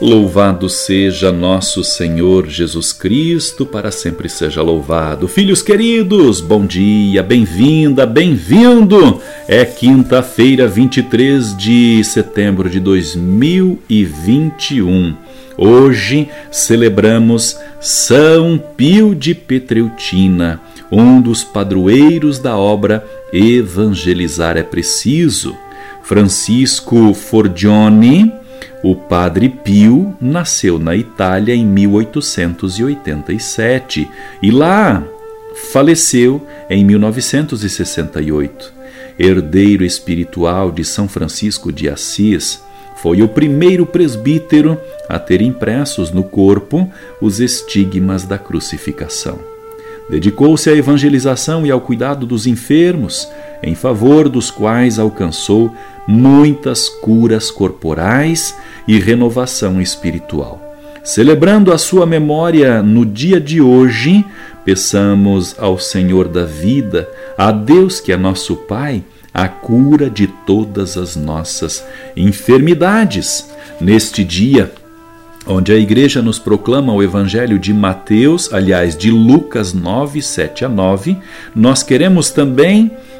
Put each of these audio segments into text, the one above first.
Louvado seja nosso Senhor Jesus Cristo, para sempre seja louvado. Filhos queridos, bom dia, bem-vinda, bem-vindo. É quinta-feira, 23 de setembro de 2021. Hoje celebramos São Pio de Petreutina, um dos padroeiros da obra Evangelizar é Preciso. Francisco Forgione o padre Pio nasceu na Itália em 1887 e lá faleceu em 1968. Herdeiro espiritual de São Francisco de Assis, foi o primeiro presbítero a ter impressos no corpo os estigmas da crucificação. Dedicou-se à evangelização e ao cuidado dos enfermos, em favor dos quais alcançou muitas curas corporais e renovação espiritual. Celebrando a sua memória no dia de hoje, peçamos ao Senhor da vida, a Deus que é nosso Pai, a cura de todas as nossas enfermidades. Neste dia, onde a igreja nos proclama o evangelho de Mateus, aliás, de Lucas 9, 7 a 9, nós queremos também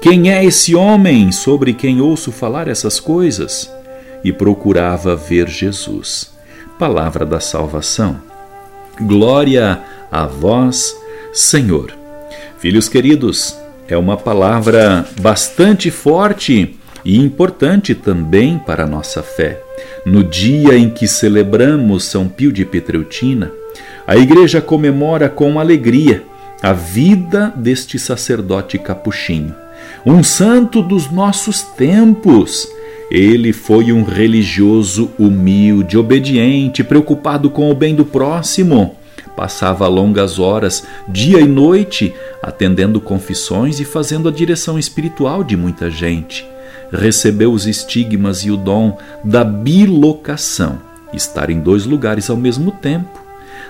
Quem é esse homem sobre quem ouço falar essas coisas? E procurava ver Jesus. Palavra da salvação. Glória a vós, Senhor. Filhos queridos, é uma palavra bastante forte e importante também para a nossa fé. No dia em que celebramos São Pio de Petreutina, a igreja comemora com alegria a vida deste sacerdote capuchinho um santo dos nossos tempos. Ele foi um religioso humilde, obediente, preocupado com o bem do próximo. Passava longas horas, dia e noite, atendendo confissões e fazendo a direção espiritual de muita gente. Recebeu os estigmas e o dom da bilocação, estar em dois lugares ao mesmo tempo.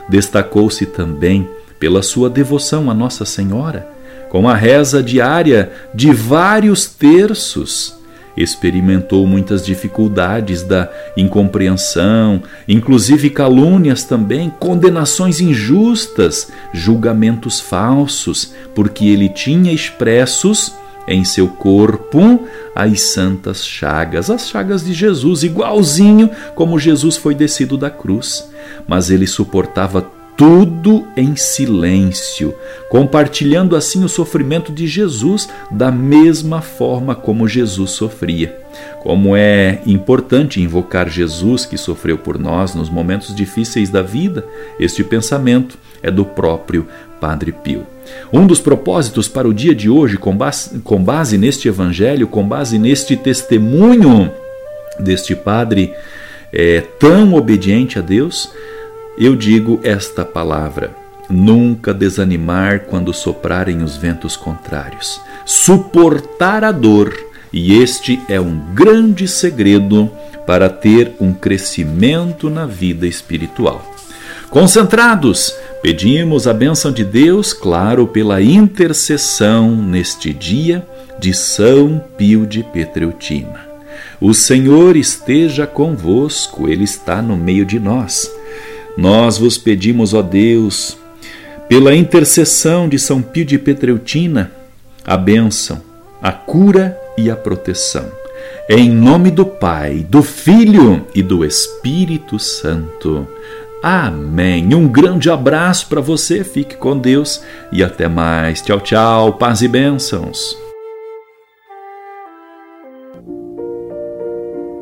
Destacou-se também pela sua devoção a Nossa Senhora com a reza diária de vários terços. Experimentou muitas dificuldades da incompreensão, inclusive calúnias também, condenações injustas, julgamentos falsos, porque ele tinha expressos em seu corpo as santas chagas, as chagas de Jesus, igualzinho como Jesus foi descido da cruz. Mas ele suportava tudo em silêncio, compartilhando assim o sofrimento de Jesus da mesma forma como Jesus sofria. Como é importante invocar Jesus que sofreu por nós nos momentos difíceis da vida, este pensamento é do próprio Padre Pio. Um dos propósitos para o dia de hoje, com base, com base neste evangelho, com base neste testemunho deste Padre é, tão obediente a Deus, eu digo esta palavra: nunca desanimar quando soprarem os ventos contrários. Suportar a dor, e este é um grande segredo para ter um crescimento na vida espiritual. Concentrados, pedimos a bênção de Deus, claro, pela intercessão neste dia de São Pio de Petreutina. O Senhor esteja convosco, Ele está no meio de nós. Nós vos pedimos, ó Deus, pela intercessão de São Pio de Petreutina, a bênção, a cura e a proteção. Em nome do Pai, do Filho e do Espírito Santo. Amém. Um grande abraço para você, fique com Deus e até mais. Tchau, tchau, paz e bênçãos.